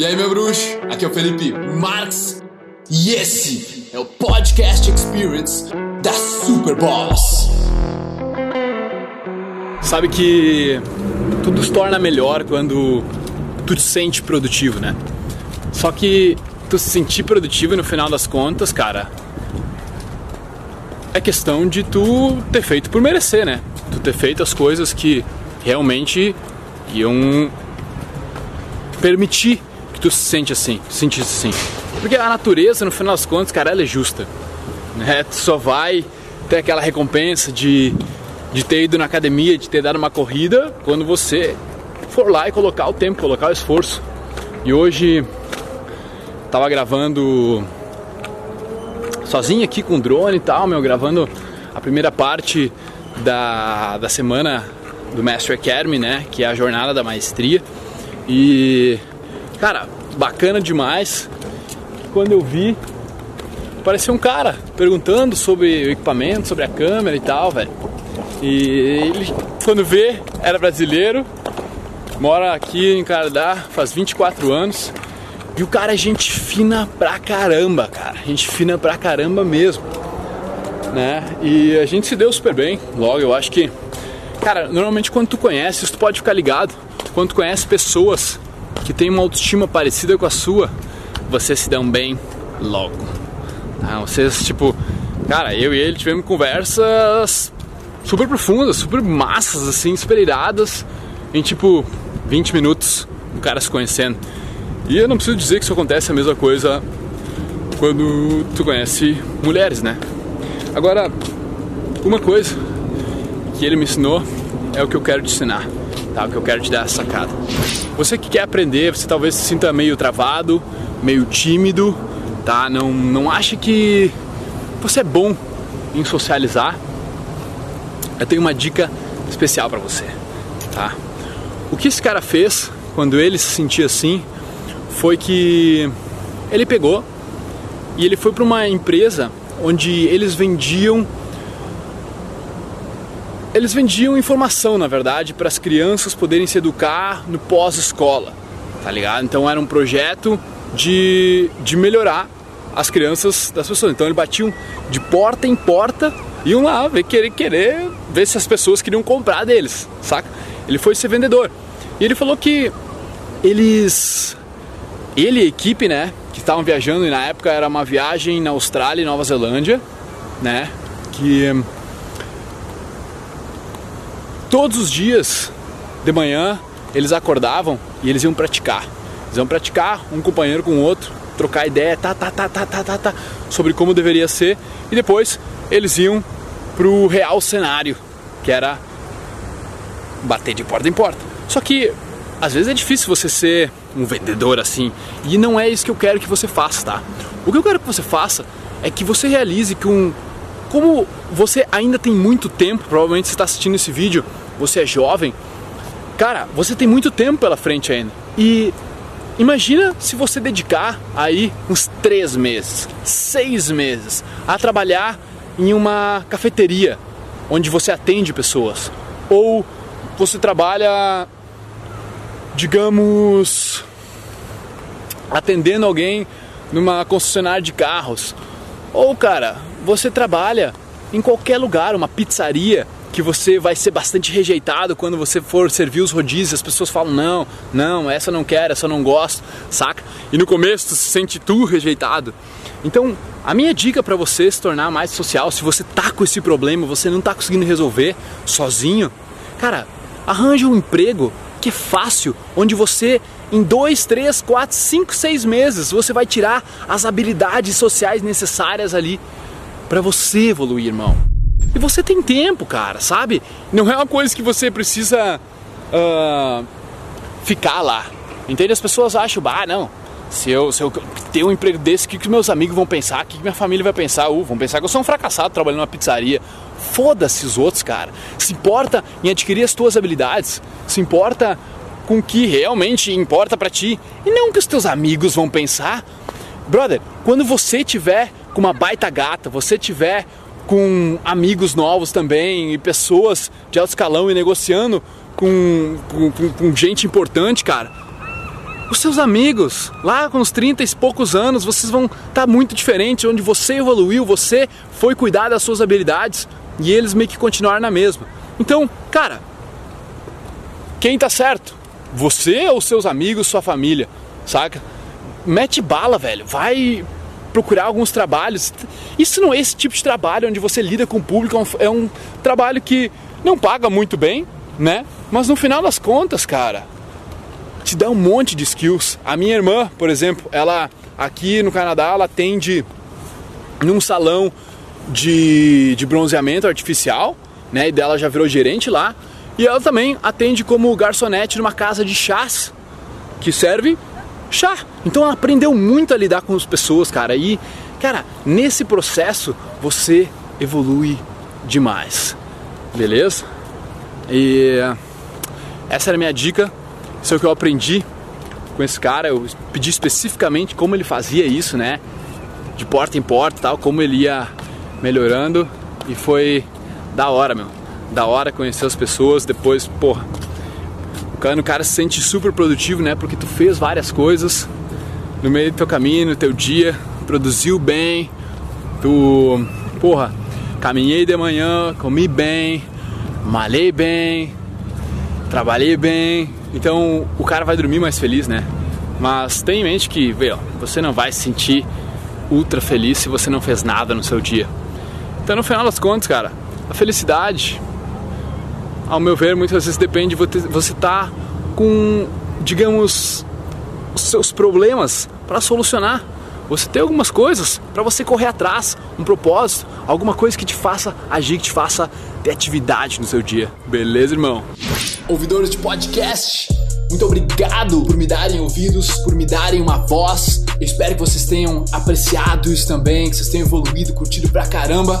E aí, meu bruxo? Aqui é o Felipe Marx e esse é o Podcast Experience da Super Boss. Sabe que tudo se torna melhor quando tu te sente produtivo, né? Só que tu se sentir produtivo no final das contas, cara, é questão de tu ter feito por merecer, né? Tu ter feito as coisas que realmente iam permitir que tu se sente assim, sentisse assim. Porque a natureza, no final das contas, cara, ela é justa. Né? Tu só vai ter aquela recompensa de, de ter ido na academia, de ter dado uma corrida, quando você for lá e colocar o tempo, colocar o esforço. E hoje tava gravando sozinho aqui com drone e tal, meu, gravando a primeira parte da, da semana do Master Academy, né? Que é a jornada da maestria. E, cara, bacana demais. Quando eu vi, parecia um cara perguntando sobre o equipamento, sobre a câmera e tal, velho. E ele, quando vê, era brasileiro, mora aqui em Canadá faz 24 anos. E o cara é gente fina pra caramba, cara. Gente fina pra caramba mesmo. Né? E a gente se deu super bem logo, eu acho que. Cara, normalmente quando tu conheces, tu pode ficar ligado. Quando tu conhece pessoas que têm uma autoestima parecida com a sua, vocês se dão bem logo. Tá? Vocês, tipo, cara, eu e ele tivemos conversas super profundas, super massas, assim, super iradas, em tipo 20 minutos, o cara se conhecendo. E eu não preciso dizer que isso acontece a mesma coisa quando tu conhece mulheres, né? Agora, uma coisa que ele me ensinou é o que eu quero te ensinar, tá? Que eu quero te dar essa sacada. Você que quer aprender, você talvez se sinta meio travado, meio tímido, tá? Não, não ache que você é bom em socializar. Eu tenho uma dica especial para você, tá? O que esse cara fez quando ele se sentia assim foi que ele pegou e ele foi para uma empresa onde eles vendiam eles vendiam informação, na verdade, para as crianças poderem se educar no pós-escola, tá ligado? Então era um projeto de, de melhorar as crianças das pessoas. Então eles batiam de porta em porta, iam lá ver, querer, querer ver se as pessoas queriam comprar deles, saca? Ele foi ser vendedor. E ele falou que eles ele e a equipe, né, que estavam viajando, e na época era uma viagem na Austrália e Nova Zelândia, né, que todos os dias de manhã eles acordavam e eles iam praticar. Eles iam praticar um companheiro com o outro, trocar ideia, tá, tá, tá, tá, tá, tá, tá, sobre como deveria ser, e depois eles iam pro real cenário, que era bater de porta em porta. Só que às vezes é difícil você ser um vendedor assim. E não é isso que eu quero que você faça, tá? O que eu quero que você faça é que você realize que um. Como você ainda tem muito tempo, provavelmente você está assistindo esse vídeo, você é jovem, cara, você tem muito tempo pela frente ainda. E imagina se você dedicar aí uns três meses, seis meses a trabalhar em uma cafeteria onde você atende pessoas. Ou você trabalha digamos, atendendo alguém numa concessionária de carros. Ou, cara, você trabalha em qualquer lugar, uma pizzaria, que você vai ser bastante rejeitado quando você for servir os rodízios, as pessoas falam: "Não, não, essa eu não quero, essa eu não gosto", saca? E no começo tu se sente tu rejeitado. Então, a minha dica para você se tornar mais social, se você tá com esse problema, você não tá conseguindo resolver sozinho, cara, arranje um emprego que é fácil, onde você em dois, três, quatro, cinco, seis meses você vai tirar as habilidades sociais necessárias ali para você evoluir, irmão. E você tem tempo, cara, sabe? Não é uma coisa que você precisa uh, ficar lá. Entende? As pessoas acham, bah, não. Se eu, se eu ter um emprego desse, o que, que meus amigos vão pensar? O que, que minha família vai pensar? Uh, vão pensar que eu sou um fracassado trabalhando numa pizzaria. Foda-se os outros, cara. Se importa em adquirir as tuas habilidades. Se importa com o que realmente importa para ti. E não que os teus amigos vão pensar. Brother, quando você tiver com uma baita gata, você tiver com amigos novos também e pessoas de alto escalão e negociando com, com, com, com gente importante, cara. Os seus amigos, lá com os 30 e poucos anos, vocês vão estar tá muito diferentes, onde você evoluiu, você foi cuidar das suas habilidades e eles meio que continuaram na mesma. Então, cara, quem tá certo? Você ou seus amigos, sua família, saca? Mete bala, velho. Vai procurar alguns trabalhos. Isso não é esse tipo de trabalho onde você lida com o público, é um é trabalho que não paga muito bem, né? Mas no final das contas, cara, te dá um monte de skills. A minha irmã, por exemplo, ela aqui no Canadá, ela atende num salão de, de bronzeamento artificial, né? E dela já virou gerente lá. E ela também atende como garçonete numa casa de chás que serve chá. Então ela aprendeu muito a lidar com as pessoas, cara. E, cara, nesse processo você evolui demais. Beleza? E essa era a minha dica. Isso é o que eu aprendi com esse cara. Eu pedi especificamente como ele fazia isso, né? De porta em porta tal, como ele ia melhorando. E foi da hora, meu. Da hora conhecer as pessoas. Depois, porra, quando o cara se sente super produtivo, né? Porque tu fez várias coisas no meio do teu caminho, no teu dia, produziu bem, tu, porra, caminhei de manhã, comi bem, malhei bem, trabalhei bem. Então o cara vai dormir mais feliz, né? Mas tenha em mente que, veio, você não vai se sentir ultra feliz se você não fez nada no seu dia. Então no final das contas, cara, a felicidade ao meu ver, muitas vezes depende de você estar tá com, digamos, os seus problemas para solucionar. Você tem algumas coisas para você correr atrás, um propósito, alguma coisa que te faça agir, que te faça ter atividade no seu dia. Beleza, irmão? Ouvidores de podcast, muito obrigado por me darem ouvidos, por me darem uma voz. Eu espero que vocês tenham apreciado isso também, que vocês tenham evoluído, curtido pra caramba.